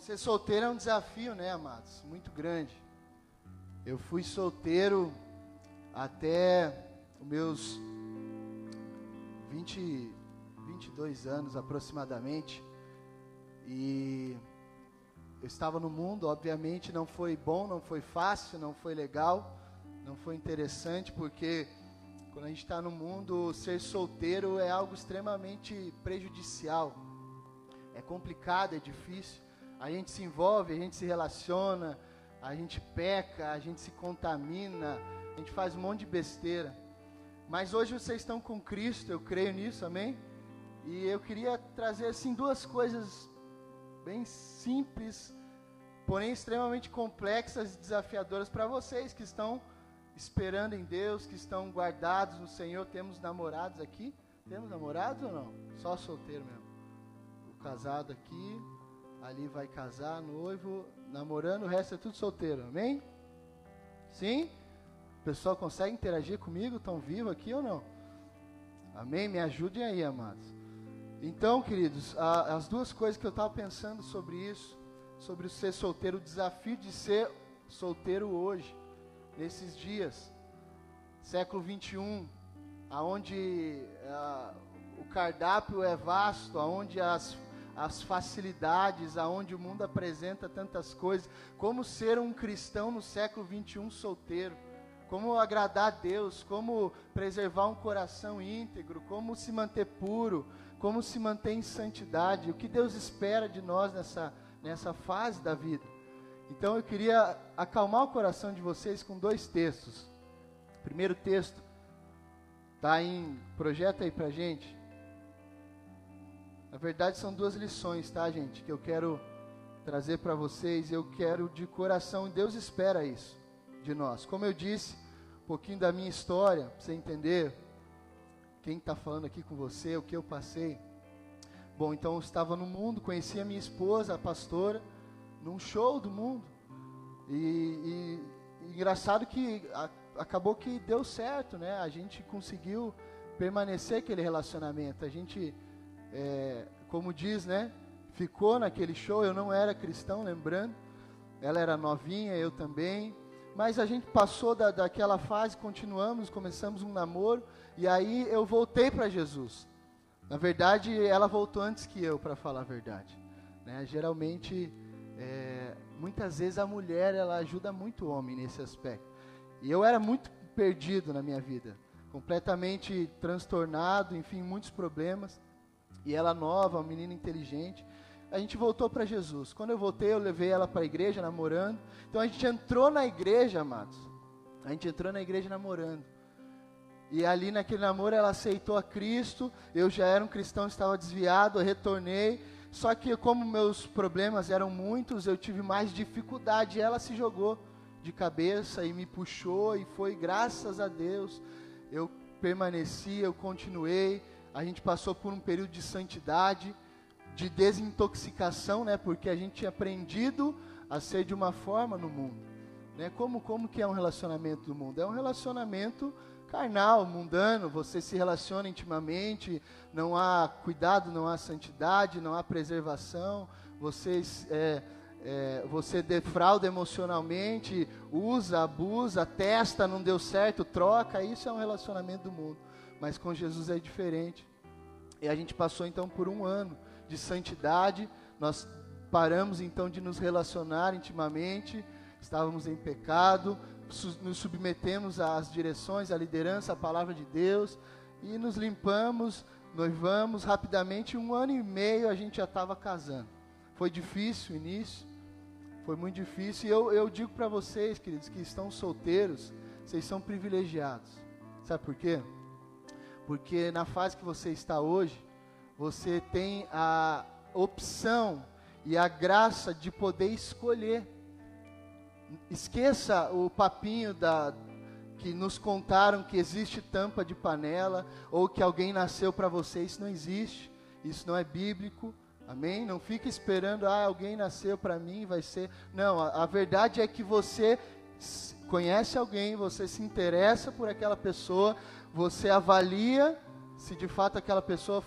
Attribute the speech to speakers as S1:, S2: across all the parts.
S1: Ser solteiro é um desafio, né, amados? Muito grande. Eu fui solteiro até os meus 20, 22 anos aproximadamente. E eu estava no mundo, obviamente não foi bom, não foi fácil, não foi legal, não foi interessante, porque quando a gente está no mundo, ser solteiro é algo extremamente prejudicial. É complicado, é difícil. A gente se envolve, a gente se relaciona, a gente peca, a gente se contamina, a gente faz um monte de besteira. Mas hoje vocês estão com Cristo, eu creio nisso, amém? E eu queria trazer assim duas coisas bem simples, porém extremamente complexas e desafiadoras para vocês que estão esperando em Deus, que estão guardados no Senhor. Temos namorados aqui? Temos namorados ou não? Só solteiro mesmo. O casado aqui, ali vai casar, noivo, namorando, o resto é tudo solteiro, amém? Sim? O pessoal consegue interagir comigo? Estão vivos aqui ou não? Amém? Me ajudem aí, amados. Então, queridos, a, as duas coisas que eu estava pensando sobre isso, sobre ser solteiro, o desafio de ser solteiro hoje, nesses dias, século 21, aonde uh, o cardápio é vasto, aonde as as facilidades, aonde o mundo apresenta tantas coisas, como ser um cristão no século 21 solteiro, como agradar a Deus, como preservar um coração íntegro, como se manter puro, como se manter em santidade, o que Deus espera de nós nessa, nessa fase da vida. Então eu queria acalmar o coração de vocês com dois textos. primeiro texto está em, projeta aí para gente, na verdade, são duas lições, tá, gente? Que eu quero trazer para vocês. Eu quero de coração, Deus espera isso de nós. Como eu disse, um pouquinho da minha história, para você entender quem está falando aqui com você, o que eu passei. Bom, então eu estava no mundo, conheci a minha esposa, a pastora, num show do mundo. E, e engraçado que a, acabou que deu certo, né? A gente conseguiu permanecer aquele relacionamento. A gente é, como diz, né? Ficou naquele show. Eu não era cristão, lembrando. Ela era novinha, eu também. Mas a gente passou da, daquela fase, continuamos, começamos um namoro. E aí eu voltei para Jesus. Na verdade, ela voltou antes que eu, para falar a verdade. Né? Geralmente, é, muitas vezes a mulher ela ajuda muito o homem nesse aspecto. E eu era muito perdido na minha vida, completamente transtornado, enfim, muitos problemas e ela nova, uma menina inteligente. A gente voltou para Jesus. Quando eu voltei, eu levei ela para a igreja namorando. Então a gente entrou na igreja, amados. A gente entrou na igreja namorando. E ali naquele namoro ela aceitou a Cristo. Eu já era um cristão, estava desviado, eu retornei. Só que como meus problemas eram muitos, eu tive mais dificuldade. Ela se jogou de cabeça e me puxou e foi graças a Deus. Eu permaneci, eu continuei a gente passou por um período de santidade, de desintoxicação, né? Porque a gente tinha aprendido a ser de uma forma no mundo, né? Como como que é um relacionamento do mundo? É um relacionamento carnal, mundano. Você se relaciona intimamente, não há cuidado, não há santidade, não há preservação. Você é, é, você defrauda emocionalmente, usa, abusa, testa, não deu certo, troca. Isso é um relacionamento do mundo mas com Jesus é diferente. E a gente passou então por um ano de santidade, nós paramos então de nos relacionar intimamente, estávamos em pecado, nos submetemos às direções, à liderança, à palavra de Deus e nos limpamos, noivamos rapidamente. Um ano e meio a gente já estava casando. Foi difícil o início, foi muito difícil. E eu, eu digo para vocês, queridos, que estão solteiros, vocês são privilegiados. Sabe por quê? Porque na fase que você está hoje, você tem a opção e a graça de poder escolher. Esqueça o papinho da que nos contaram que existe tampa de panela ou que alguém nasceu para você, isso não existe. Isso não é bíblico. Amém? Não fique esperando, ah, alguém nasceu para mim, vai ser. Não, a, a verdade é que você conhece alguém, você se interessa por aquela pessoa, você avalia se de fato aquela pessoa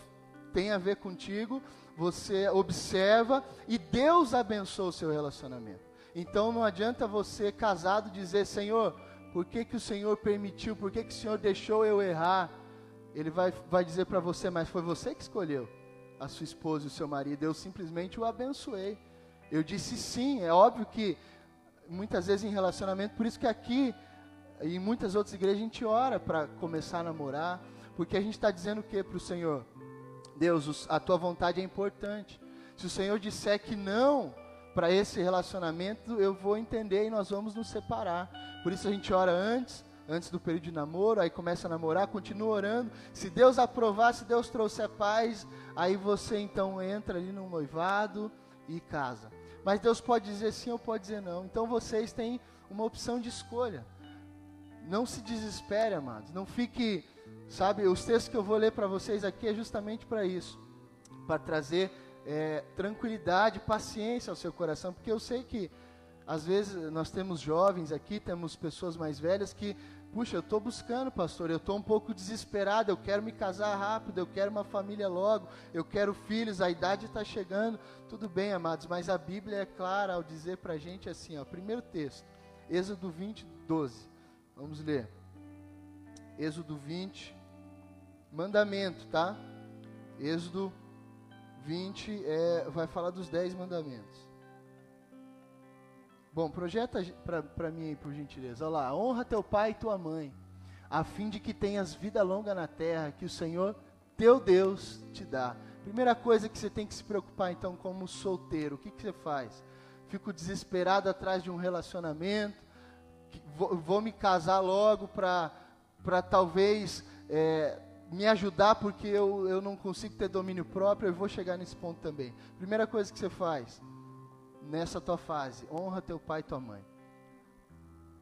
S1: tem a ver contigo, você observa e Deus abençoa o seu relacionamento. Então não adianta você casado dizer, Senhor, por que, que o Senhor permitiu, por que, que o Senhor deixou eu errar? Ele vai, vai dizer para você, mas foi você que escolheu a sua esposa e o seu marido, eu simplesmente o abençoei. Eu disse sim, é óbvio que muitas vezes em relacionamento, por isso que aqui e em muitas outras igrejas a gente ora para começar a namorar, porque a gente está dizendo o que para o Senhor? Deus, a tua vontade é importante. Se o Senhor disser que não para esse relacionamento, eu vou entender e nós vamos nos separar. Por isso a gente ora antes, antes do período de namoro, aí começa a namorar, continua orando. Se Deus aprovar, se Deus trouxer paz, aí você então entra ali no noivado e casa. Mas Deus pode dizer sim ou pode dizer não. Então vocês têm uma opção de escolha. Não se desespere, amados. Não fique Sabe, os textos que eu vou ler para vocês aqui é justamente para isso, para trazer é, tranquilidade, paciência ao seu coração, porque eu sei que às vezes nós temos jovens aqui, temos pessoas mais velhas que, puxa, eu estou buscando, pastor, eu estou um pouco desesperado, eu quero me casar rápido, eu quero uma família logo, eu quero filhos, a idade está chegando, tudo bem, amados, mas a Bíblia é clara ao dizer para a gente assim, ó, primeiro texto, Êxodo 20, 12, vamos ler. Êxodo 20, mandamento, tá? Êxodo 20 é, vai falar dos 10 mandamentos. Bom, projeta para mim aí, por gentileza. Olha lá, honra teu pai e tua mãe, a fim de que tenhas vida longa na terra, que o Senhor, teu Deus, te dá. Primeira coisa que você tem que se preocupar, então, como solteiro, o que, que você faz? Fico desesperado atrás de um relacionamento, vou, vou me casar logo para talvez é, me ajudar porque eu, eu não consigo ter domínio próprio, eu vou chegar nesse ponto também. Primeira coisa que você faz nessa tua fase, honra teu pai e tua mãe.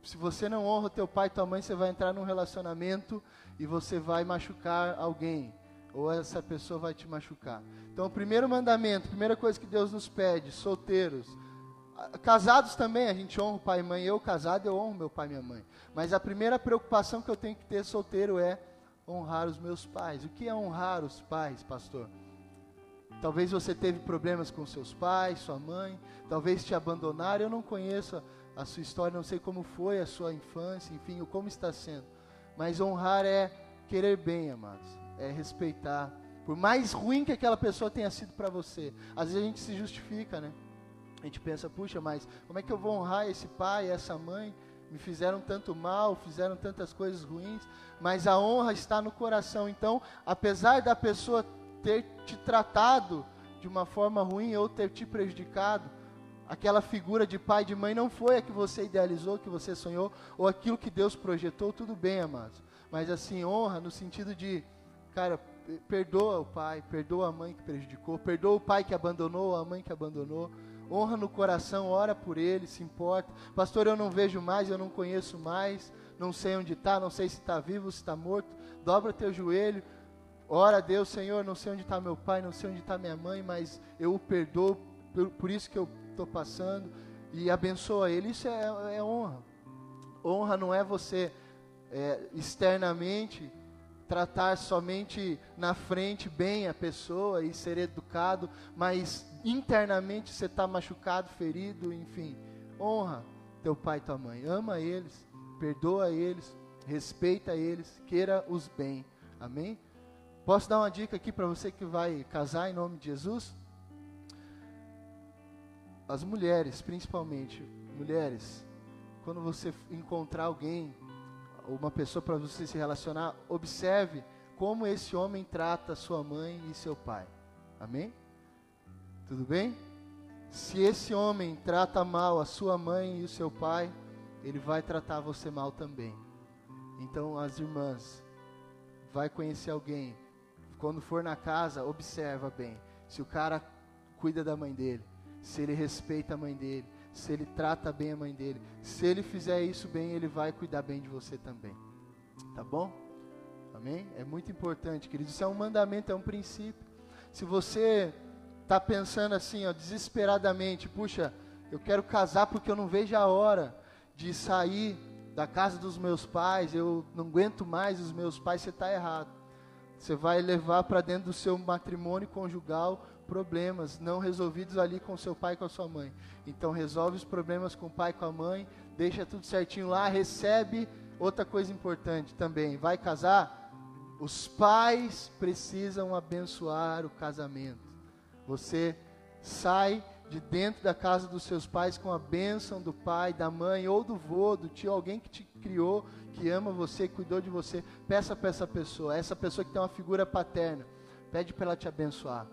S1: Se você não honra teu pai e tua mãe, você vai entrar num relacionamento e você vai machucar alguém, ou essa pessoa vai te machucar. Então, o primeiro mandamento, primeira coisa que Deus nos pede, solteiros, Casados também, a gente honra o pai e mãe. Eu, casado, eu honro meu pai e minha mãe. Mas a primeira preocupação que eu tenho que ter solteiro é honrar os meus pais. O que é honrar os pais, pastor? Talvez você teve problemas com seus pais, sua mãe, talvez te abandonaram. Eu não conheço a, a sua história, não sei como foi a sua infância, enfim, como está sendo. Mas honrar é querer bem, amados, é respeitar. Por mais ruim que aquela pessoa tenha sido para você, às vezes a gente se justifica, né? A gente pensa, puxa, mas como é que eu vou honrar esse pai, essa mãe? Me fizeram tanto mal, fizeram tantas coisas ruins, mas a honra está no coração. Então, apesar da pessoa ter te tratado de uma forma ruim ou ter te prejudicado, aquela figura de pai e de mãe não foi a que você idealizou, que você sonhou, ou aquilo que Deus projetou, tudo bem, amados. Mas assim, honra no sentido de, cara, perdoa o pai, perdoa a mãe que prejudicou, perdoa o pai que abandonou, a mãe que abandonou honra no coração, ora por ele, se importa. Pastor, eu não vejo mais, eu não conheço mais, não sei onde está, não sei se está vivo, se está morto. Dobra teu joelho, ora a Deus, Senhor, não sei onde está meu pai, não sei onde está minha mãe, mas eu o perdoo por, por isso que eu estou passando e abençoa ele. Isso é, é honra. Honra não é você é, externamente tratar somente na frente bem a pessoa e ser educado, mas internamente você está machucado, ferido, enfim. Honra teu pai e tua mãe, ama eles, perdoa eles, respeita eles, queira os bem. Amém? Posso dar uma dica aqui para você que vai casar em nome de Jesus? As mulheres, principalmente, mulheres, quando você encontrar alguém, uma pessoa para você se relacionar, observe como esse homem trata sua mãe e seu pai. Amém? Tudo bem? Se esse homem trata mal a sua mãe e o seu pai, ele vai tratar você mal também. Então, as irmãs, vai conhecer alguém, quando for na casa, observa bem. Se o cara cuida da mãe dele, se ele respeita a mãe dele, se ele trata bem a mãe dele, se ele fizer isso bem, ele vai cuidar bem de você também. Tá bom? Amém? É muito importante, queridos. Isso é um mandamento, é um princípio. Se você está pensando assim, ó, desesperadamente, puxa, eu quero casar porque eu não vejo a hora de sair da casa dos meus pais, eu não aguento mais os meus pais, você está errado. Você vai levar para dentro do seu matrimônio conjugal problemas não resolvidos ali com seu pai e com a sua mãe. Então resolve os problemas com o pai e com a mãe, deixa tudo certinho lá, recebe outra coisa importante também. Vai casar? Os pais precisam abençoar o casamento. Você sai de dentro da casa dos seus pais com a bênção do pai, da mãe ou do vô, do tio, alguém que te criou, que ama você, cuidou de você. Peça para essa pessoa, essa pessoa que tem uma figura paterna, pede para ela te abençoar,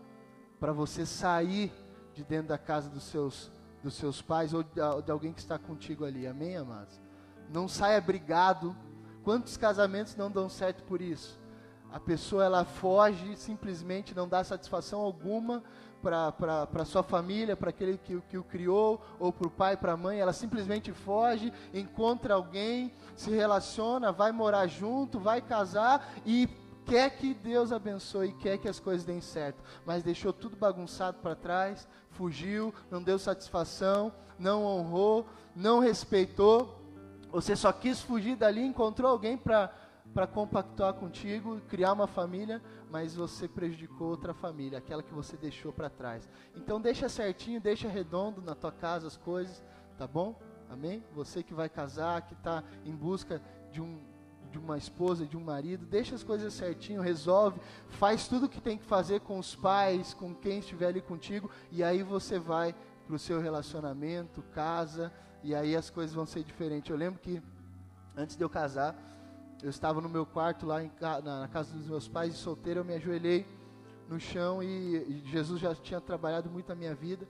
S1: para você sair de dentro da casa dos seus, dos seus pais ou de, alguém que está contigo ali. Amém, amados? Não saia brigado. Quantos casamentos não dão certo por isso? A pessoa ela foge, simplesmente não dá satisfação alguma para sua família, para aquele que, que o criou, ou para o pai, para a mãe, ela simplesmente foge, encontra alguém, se relaciona, vai morar junto, vai casar e quer que Deus abençoe, quer que as coisas deem certo, mas deixou tudo bagunçado para trás, fugiu, não deu satisfação, não honrou, não respeitou. Você só quis fugir dali, encontrou alguém para compactuar contigo, criar uma família, mas você prejudicou outra família, aquela que você deixou para trás. Então deixa certinho, deixa redondo na tua casa as coisas, tá bom? Amém? Você que vai casar, que está em busca de um de uma esposa, de um marido, deixa as coisas certinho, resolve, faz tudo o que tem que fazer com os pais, com quem estiver ali contigo, e aí você vai para o seu relacionamento, casa, e aí as coisas vão ser diferentes. Eu lembro que antes de eu casar, eu estava no meu quarto lá em, na, casa dos meus pais, solteiro, eu me ajoelhei no chão e, e Jesus já tinha trabalhado muito a minha vida.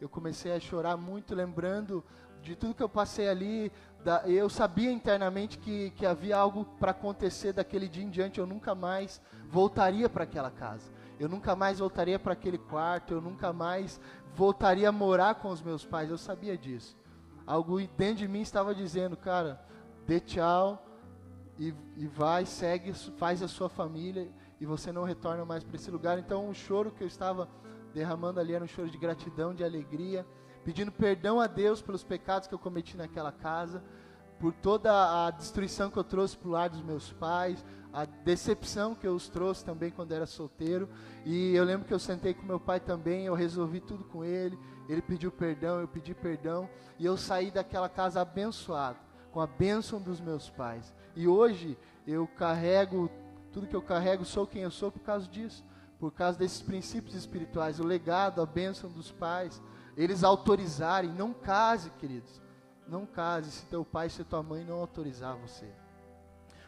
S1: Eu comecei a chorar muito, lembrando de tudo que eu passei ali. Da, eu sabia internamente que, que havia algo para acontecer daquele dia em diante. Eu nunca mais voltaria para aquela casa. Eu nunca mais voltaria para aquele quarto. Eu nunca mais voltaria a morar com os meus pais. Eu sabia disso. Algo dentro de mim estava dizendo, cara, dê tchau e, e vai, segue, faz a sua família e você não retorna mais para esse lugar. Então, o choro que eu estava derramando ali era um choro de gratidão, de alegria, pedindo perdão a Deus pelos pecados que eu cometi naquela casa, por toda a destruição que eu trouxe para o lar dos meus pais, a decepção que eu os trouxe também quando era solteiro. E eu lembro que eu sentei com meu pai também, eu resolvi tudo com ele. Ele pediu perdão, eu pedi perdão, e eu saí daquela casa abençoado, com a bênção dos meus pais. E hoje eu carrego, tudo que eu carrego, sou quem eu sou por causa disso, por causa desses princípios espirituais, o legado, a bênção dos pais, eles autorizarem, não case, queridos, não case se teu pai, se tua mãe não autorizar você.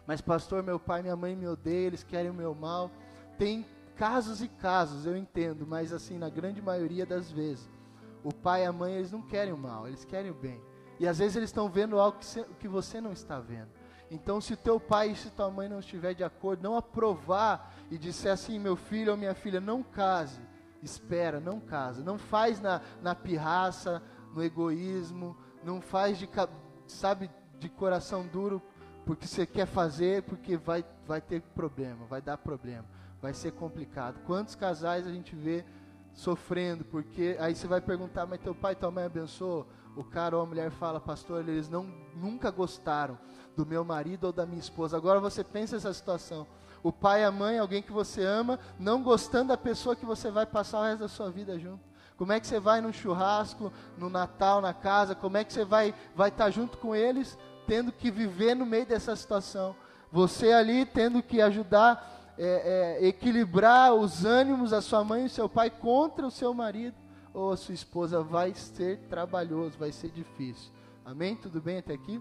S1: Mas pastor, meu pai minha mãe me odeiam, eles querem o meu mal. Tem casos e casos, eu entendo, mas assim, na grande maioria das vezes, o pai e a mãe, eles não querem o mal, eles querem o bem. E às vezes eles estão vendo algo que você não está vendo. Então, se teu pai e se tua mãe não estiver de acordo, não aprovar e disser assim, meu filho ou minha filha, não case, espera, não casa, não faz na, na pirraça, no egoísmo, não faz de, sabe, de coração duro porque você quer fazer, porque vai, vai ter problema, vai dar problema, vai ser complicado. Quantos casais a gente vê sofrendo, porque aí você vai perguntar, mas teu pai e tua mãe abençoou? O cara ou a mulher fala, pastor, eles não, nunca gostaram do meu marido ou da minha esposa. Agora você pensa essa situação. O pai, a mãe, alguém que você ama, não gostando da pessoa que você vai passar o resto da sua vida junto. Como é que você vai num churrasco, no Natal, na casa? Como é que você vai vai estar tá junto com eles, tendo que viver no meio dessa situação? Você ali tendo que ajudar, é, é, equilibrar os ânimos da sua mãe e seu pai contra o seu marido ou a sua esposa vai ser trabalhoso, vai ser difícil. Amém? Tudo bem até aqui?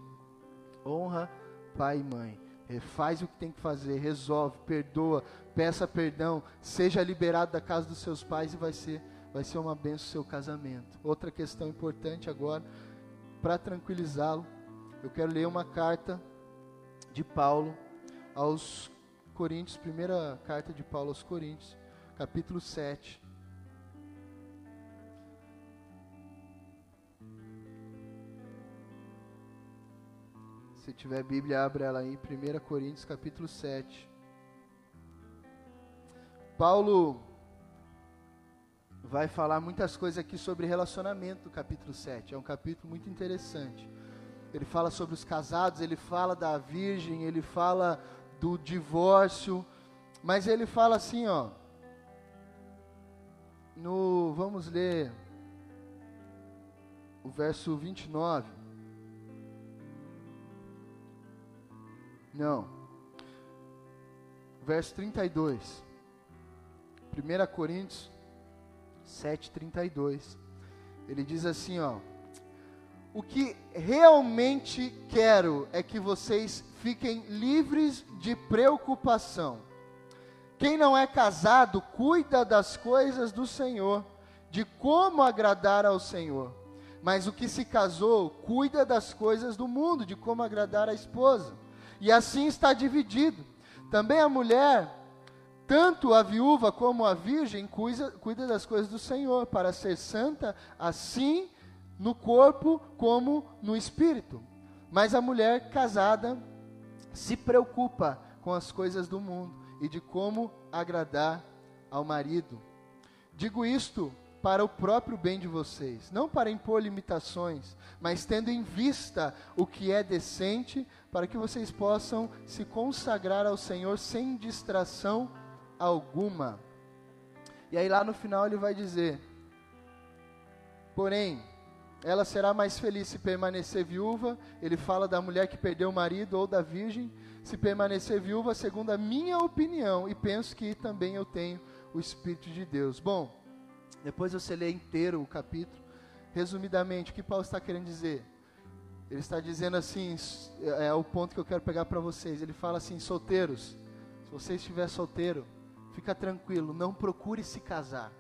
S1: honra pai e mãe. Faz o que tem que fazer, resolve, perdoa, peça perdão, seja liberado da casa dos seus pais e vai ser, vai ser uma benção o seu casamento. Outra questão importante agora, para tranquilizá-lo, eu quero ler uma carta de Paulo aos Coríntios, primeira carta de Paulo aos Coríntios, capítulo 7. Se tiver Bíblia, abre ela aí, 1 Coríntios capítulo 7. Paulo vai falar muitas coisas aqui sobre relacionamento no capítulo 7. É um capítulo muito interessante. Ele fala sobre os casados, ele fala da virgem, ele fala do divórcio, mas ele fala assim, ó, no vamos ler o verso 29. Não. Verso 32. 1 Coríntios 7:32. Ele diz assim, ó: O que realmente quero é que vocês fiquem livres de preocupação. Quem não é casado cuida das coisas do Senhor, de como agradar ao Senhor. Mas o que se casou cuida das coisas do mundo, de como agradar a esposa. E assim está dividido. Também a mulher, tanto a viúva como a virgem, cuida, cuida das coisas do Senhor, para ser santa, assim no corpo como no espírito. Mas a mulher casada se preocupa com as coisas do mundo e de como agradar ao marido. Digo isto para o próprio bem de vocês, não para impor limitações, mas tendo em vista o que é decente, para que vocês possam se consagrar ao Senhor sem distração alguma. E aí lá no final ele vai dizer: Porém, ela será mais feliz se permanecer viúva. Ele fala da mulher que perdeu o marido ou da virgem, se permanecer viúva, segundo a minha opinião, e penso que também eu tenho o Espírito de Deus. Bom, depois você lê inteiro o capítulo. Resumidamente, o que Paulo está querendo dizer? Ele está dizendo assim, é, é o ponto que eu quero pegar para vocês. Ele fala assim: solteiros, se você estiver solteiro, fica tranquilo, não procure se casar.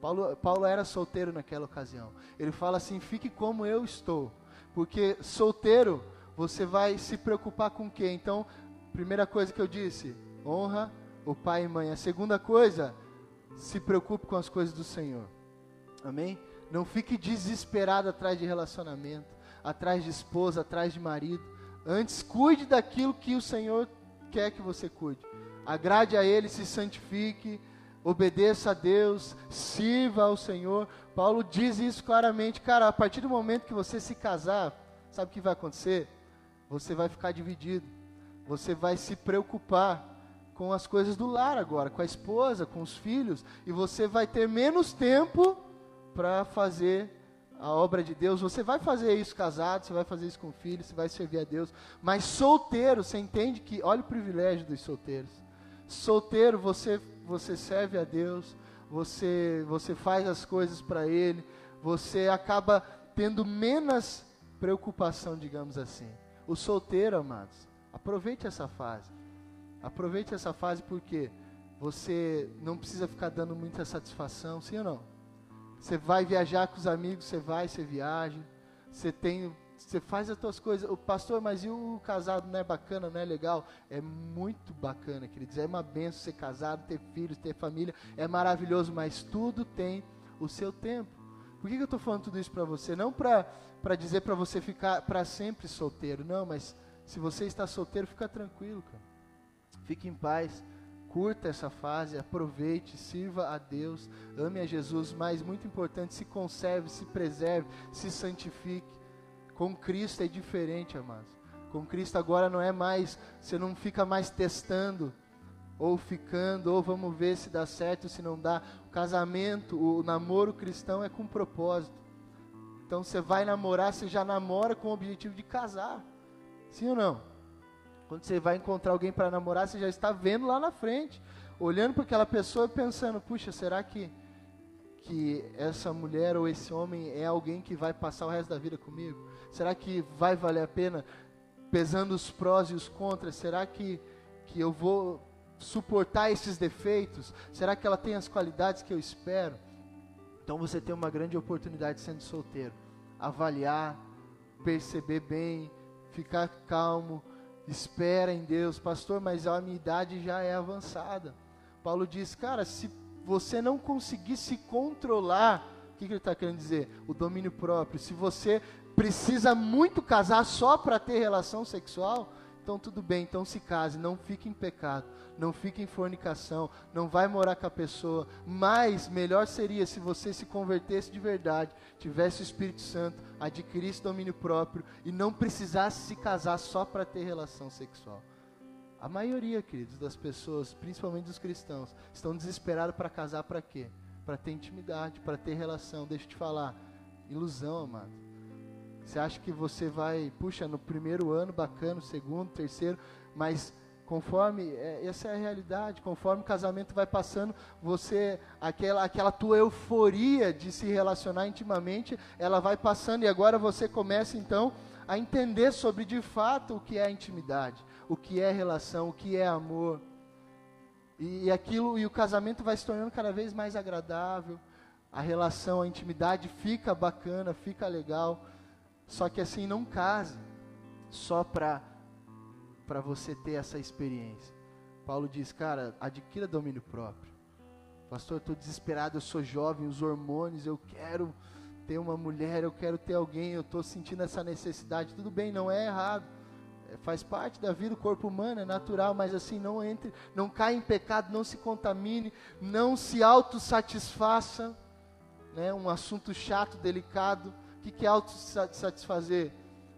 S1: Paulo, Paulo era solteiro naquela ocasião. Ele fala assim: fique como eu estou, porque solteiro você vai se preocupar com o quê? Então, primeira coisa que eu disse, honra o pai e mãe. A segunda coisa, se preocupe com as coisas do Senhor. Amém? Não fique desesperado atrás de relacionamento, atrás de esposa, atrás de marido. Antes, cuide daquilo que o Senhor quer que você cuide. Agrade a Ele, se santifique, obedeça a Deus, sirva ao Senhor. Paulo diz isso claramente, cara, a partir do momento que você se casar, sabe o que vai acontecer? Você vai ficar dividido. Você vai se preocupar com as coisas do lar agora, com a esposa, com os filhos, e você vai ter menos tempo para fazer a obra de Deus. Você vai fazer isso casado, você vai fazer isso com filhos, você vai servir a Deus. Mas solteiro, você entende que, olha o privilégio dos solteiros. Solteiro, você você serve a Deus, você você faz as coisas para ele, você acaba tendo menos preocupação, digamos assim. O solteiro, amados, aproveite essa fase. Aproveite essa fase porque você não precisa ficar dando muita satisfação, sim ou não? Você vai viajar com os amigos, você vai, você viaja, você tem, você faz as suas coisas. O pastor, mas e o casado não é bacana, não é legal? É muito bacana, queridos. É uma benção ser casado, ter filhos, ter família, é maravilhoso, mas tudo tem o seu tempo. Por que, que eu estou falando tudo isso para você? Não para dizer para você ficar para sempre solteiro, não, mas se você está solteiro, fica tranquilo, cara. Fique em paz, curta essa fase, aproveite, sirva a Deus, ame a Jesus, mas muito importante, se conserve, se preserve, se santifique. Com Cristo é diferente, amados. Com Cristo agora não é mais, você não fica mais testando, ou ficando, ou vamos ver se dá certo, se não dá. O casamento, o namoro cristão é com propósito. Então você vai namorar, você já namora com o objetivo de casar. Sim ou não? Quando você vai encontrar alguém para namorar, você já está vendo lá na frente, olhando para aquela pessoa e pensando: puxa, será que, que essa mulher ou esse homem é alguém que vai passar o resto da vida comigo? Será que vai valer a pena? Pesando os prós e os contras, será que, que eu vou suportar esses defeitos? Será que ela tem as qualidades que eu espero? Então você tem uma grande oportunidade sendo solteiro. Avaliar, perceber bem, ficar calmo, espera em Deus, pastor, mas a minha idade já é avançada. Paulo diz, cara, se você não conseguir se controlar, o que, que ele está querendo dizer? O domínio próprio. Se você precisa muito casar só para ter relação sexual, então tudo bem, então se case, não fique em pecado não fique em fornicação, não vai morar com a pessoa. Mas melhor seria se você se convertesse de verdade, tivesse o Espírito Santo, adquirisse domínio próprio e não precisasse se casar só para ter relação sexual. A maioria, queridos, das pessoas, principalmente dos cristãos, estão desesperados para casar para quê? para ter intimidade, para ter relação. Deixa eu te falar, ilusão, amado. Você acha que você vai, puxa, no primeiro ano bacana, segundo, terceiro, mas conforme é, essa é a realidade, conforme o casamento vai passando, você aquela aquela tua euforia de se relacionar intimamente, ela vai passando e agora você começa então a entender sobre de fato o que é intimidade, o que é relação, o que é amor. E, e aquilo e o casamento vai se tornando cada vez mais agradável. A relação, a intimidade fica bacana, fica legal. Só que assim não case só para você ter essa experiência. Paulo diz, cara, adquira domínio próprio. Pastor, eu estou desesperado, eu sou jovem, os hormônios, eu quero ter uma mulher, eu quero ter alguém, eu estou sentindo essa necessidade. Tudo bem, não é errado. É, faz parte da vida, o corpo humano é natural, mas assim, não entre, não caia em pecado, não se contamine, não se autossatisfaça. Né, um assunto chato, delicado. Que, que é autossatisfazer?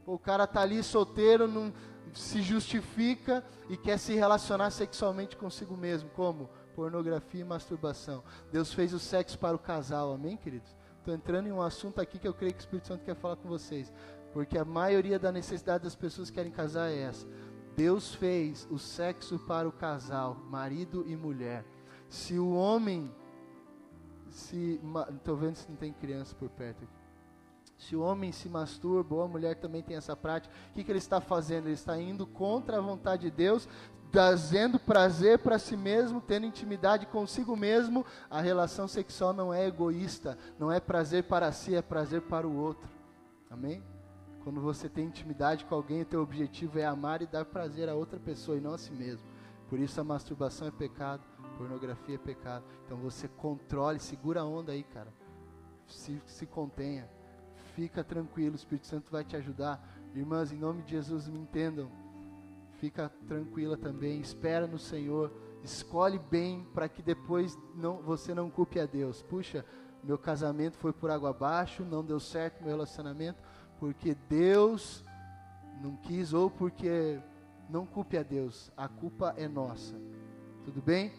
S1: O cara está ali solteiro, não, se justifica e quer se relacionar sexualmente consigo mesmo. Como? Pornografia e masturbação. Deus fez o sexo para o casal, amém, queridos? Estou entrando em um assunto aqui que eu creio que o Espírito Santo quer falar com vocês. Porque a maioria da necessidade das pessoas que querem casar é essa. Deus fez o sexo para o casal, marido e mulher. Se o homem estou vendo se não tem criança por perto aqui. Se o homem se masturba, ou a mulher também tem essa prática, o que, que ele está fazendo? Ele está indo contra a vontade de Deus, trazendo prazer para si mesmo, tendo intimidade consigo mesmo, a relação sexual não é egoísta, não é prazer para si, é prazer para o outro. Amém? Quando você tem intimidade com alguém, o teu objetivo é amar e dar prazer a outra pessoa e não a si mesmo. Por isso a masturbação é pecado, pornografia é pecado. Então você controle, segura a onda aí, cara. Se, se contenha. Fica tranquilo, o Espírito Santo vai te ajudar. Irmãs, em nome de Jesus, me entendam fica tranquila também, espera no Senhor, escolhe bem para que depois não, você não culpe a Deus. Puxa, meu casamento foi por água abaixo, não deu certo meu relacionamento, porque Deus não quis ou porque não culpe a Deus, a culpa é nossa. Tudo bem?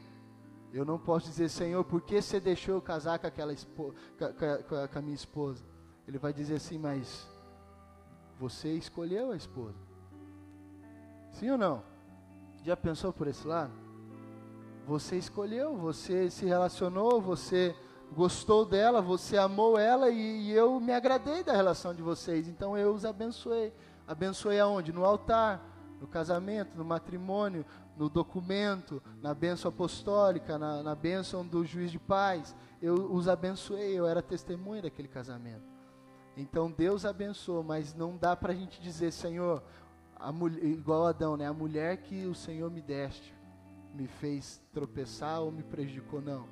S1: Eu não posso dizer, Senhor, por que você deixou eu casar com, aquela com, com, com a minha esposa? Ele vai dizer assim, mas você escolheu a esposa. Sim ou não? Já pensou por esse lado? Você escolheu, você se relacionou, você gostou dela, você amou ela e, e, eu me agradei da relação de vocês. Então eu os abençoei. Abençoei aonde? No altar, no casamento, no matrimônio, no documento, na bênção apostólica, na, na bênção do juiz de paz. Eu os abençoei, eu era testemunha daquele casamento. Então Deus abençoou, mas não dá para a gente dizer, Senhor, a mulher, igual Adão, né? A mulher que o Senhor me deste me fez tropeçar ou me prejudicou, não.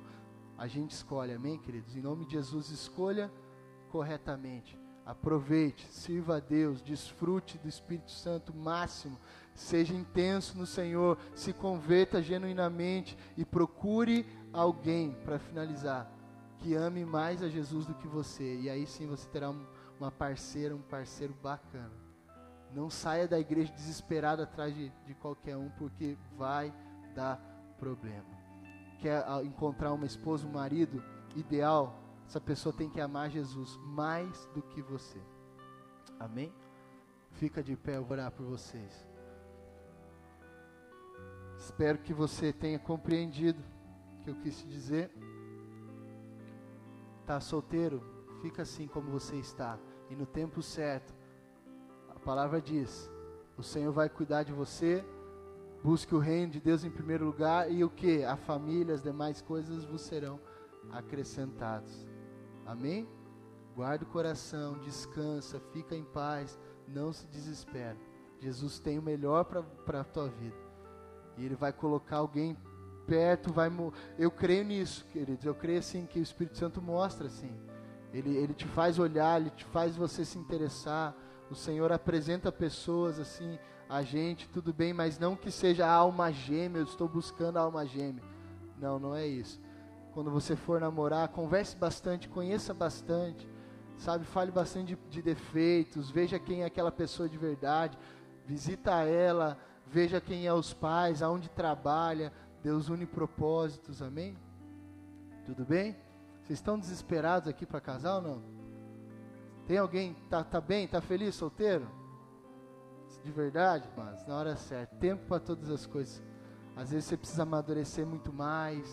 S1: A gente escolhe, amém, queridos? Em nome de Jesus, escolha corretamente. Aproveite, sirva a Deus, desfrute do Espírito Santo máximo, seja intenso no Senhor, se converta genuinamente e procure alguém, para finalizar, que ame mais a Jesus do que você. E aí sim você terá uma parceira, um parceiro bacana. Não saia da igreja desesperado atrás de, de qualquer um, porque vai dar problema. Quer ah, encontrar uma esposa, um marido ideal? Essa pessoa tem que amar Jesus mais do que você. Amém? Fica de pé, eu vou orar por vocês. Espero que você tenha compreendido o que eu quis dizer. Está solteiro? Fica assim como você está. E no tempo certo, palavra diz: o Senhor vai cuidar de você. Busque o reino de Deus em primeiro lugar e o que? A família, as demais coisas vos serão acrescentados. Amém? Guarda o coração, descansa, fica em paz, não se desespere. Jesus tem o melhor para a tua vida. E Ele vai colocar alguém perto, vai eu creio nisso, queridos. Eu creio assim que o Espírito Santo mostra assim. Ele, ele te faz olhar, ele te faz você se interessar o Senhor apresenta pessoas assim a gente, tudo bem, mas não que seja alma gêmea, eu estou buscando a alma gêmea. Não, não é isso. Quando você for namorar, converse bastante, conheça bastante, sabe? Fale bastante de, de defeitos, veja quem é aquela pessoa de verdade, visita ela, veja quem é os pais, aonde trabalha. Deus une propósitos, amém? Tudo bem? Vocês estão desesperados aqui para casar ou não? Tem alguém, tá, tá bem, tá feliz, solteiro? De verdade, mas na hora certa, tempo para todas as coisas. Às vezes você precisa amadurecer muito mais.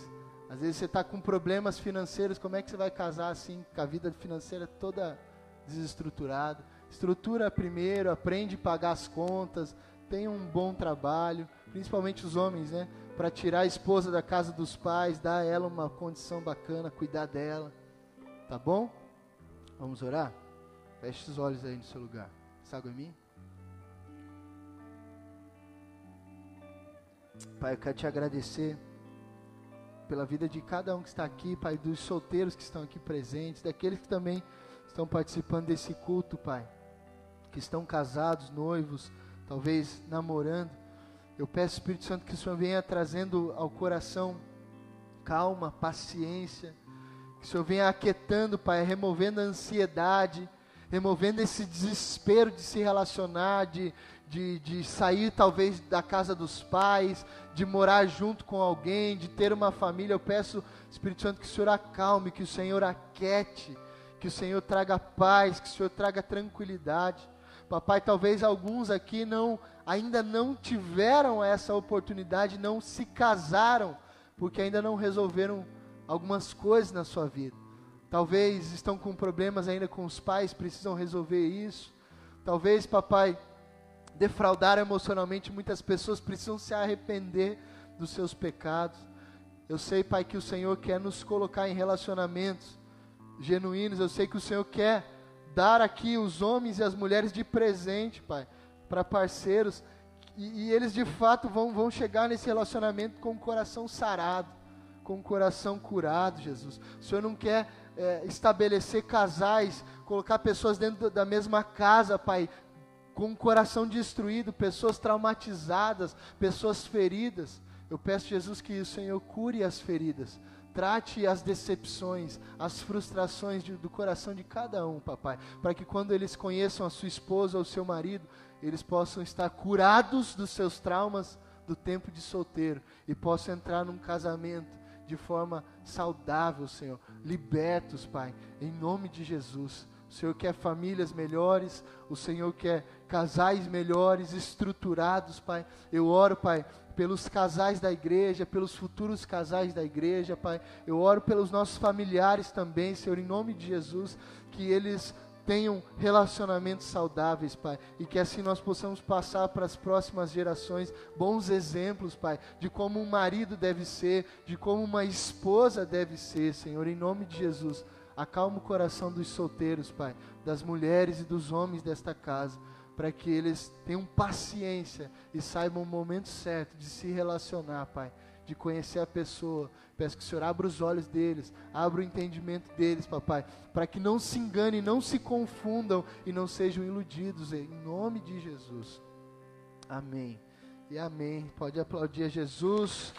S1: Às vezes você está com problemas financeiros, como é que você vai casar assim, com a vida financeira toda desestruturada? Estrutura primeiro, aprende a pagar as contas, tenha um bom trabalho, principalmente os homens, né? Para tirar a esposa da casa dos pais, dar a ela uma condição bacana, cuidar dela. Tá bom? Vamos orar? Feche os olhos aí no seu lugar. Sabe a mim? Pai, eu quero te agradecer pela vida de cada um que está aqui, Pai, dos solteiros que estão aqui presentes, daqueles que também estão participando desse culto, Pai, que estão casados, noivos, talvez namorando. Eu peço, Espírito Santo, que o Senhor venha trazendo ao coração calma, paciência, que o Senhor venha aquietando, Pai, removendo a ansiedade, removendo esse desespero de se relacionar, de, de, de sair talvez da casa dos pais, de morar junto com alguém, de ter uma família. Eu peço, Espírito Santo, que o Senhor acalme, que o Senhor aquete, que o Senhor traga paz, que o Senhor traga tranquilidade. Papai, talvez alguns aqui não ainda não tiveram essa oportunidade, não se casaram, porque ainda não resolveram algumas coisas na sua vida. Talvez estão com problemas ainda com os pais, precisam resolver isso. Talvez, papai, defraudaram emocionalmente, muitas pessoas precisam se arrepender dos seus pecados. Eu sei, Pai, que o Senhor quer nos colocar em relacionamentos genuínos. Eu sei que o Senhor quer dar aqui os homens e as mulheres de presente, Pai, para parceiros. E, e, eles de fato vão, vão chegar nesse relacionamento com o coração sarado, com o coração curado, Jesus. O Senhor não quer é, estabelecer casais, colocar pessoas dentro da mesma casa, Pai, com o coração destruído, pessoas traumatizadas, pessoas feridas. Eu peço, Jesus, que o Senhor cure as feridas, trate as decepções, as frustrações de, do coração de cada um, papai, para que quando eles conheçam a sua esposa ou o seu marido, eles possam estar curados dos seus traumas do tempo de solteiro e possam entrar num casamento de forma saudável, Senhor, libertos, Pai, em nome de Jesus. O Senhor quer famílias melhores, o Senhor quer casais melhores, estruturados, Pai. Eu oro, Pai, pelos casais da igreja, pelos futuros casais da igreja, Pai. Eu oro pelos nossos familiares também, Senhor, em nome de Jesus, que eles tenham relacionamentos saudáveis, Pai, e que assim nós possamos passar para as próximas gerações bons exemplos, Pai, de como um marido deve ser, de como uma esposa deve ser, Senhor, em nome de Jesus. Acalma o coração dos solteiros, Pai, das mulheres e dos homens desta casa, para que eles tenham paciência e saibam o momento certo de se relacionar, Pai, de conhecer a pessoa. Peço que o Senhor abra os olhos deles, abra o entendimento deles, papai, para que não se enganem, não se confundam e não sejam iludidos, em nome de Jesus. Amém. E amém. Pode aplaudir a Jesus.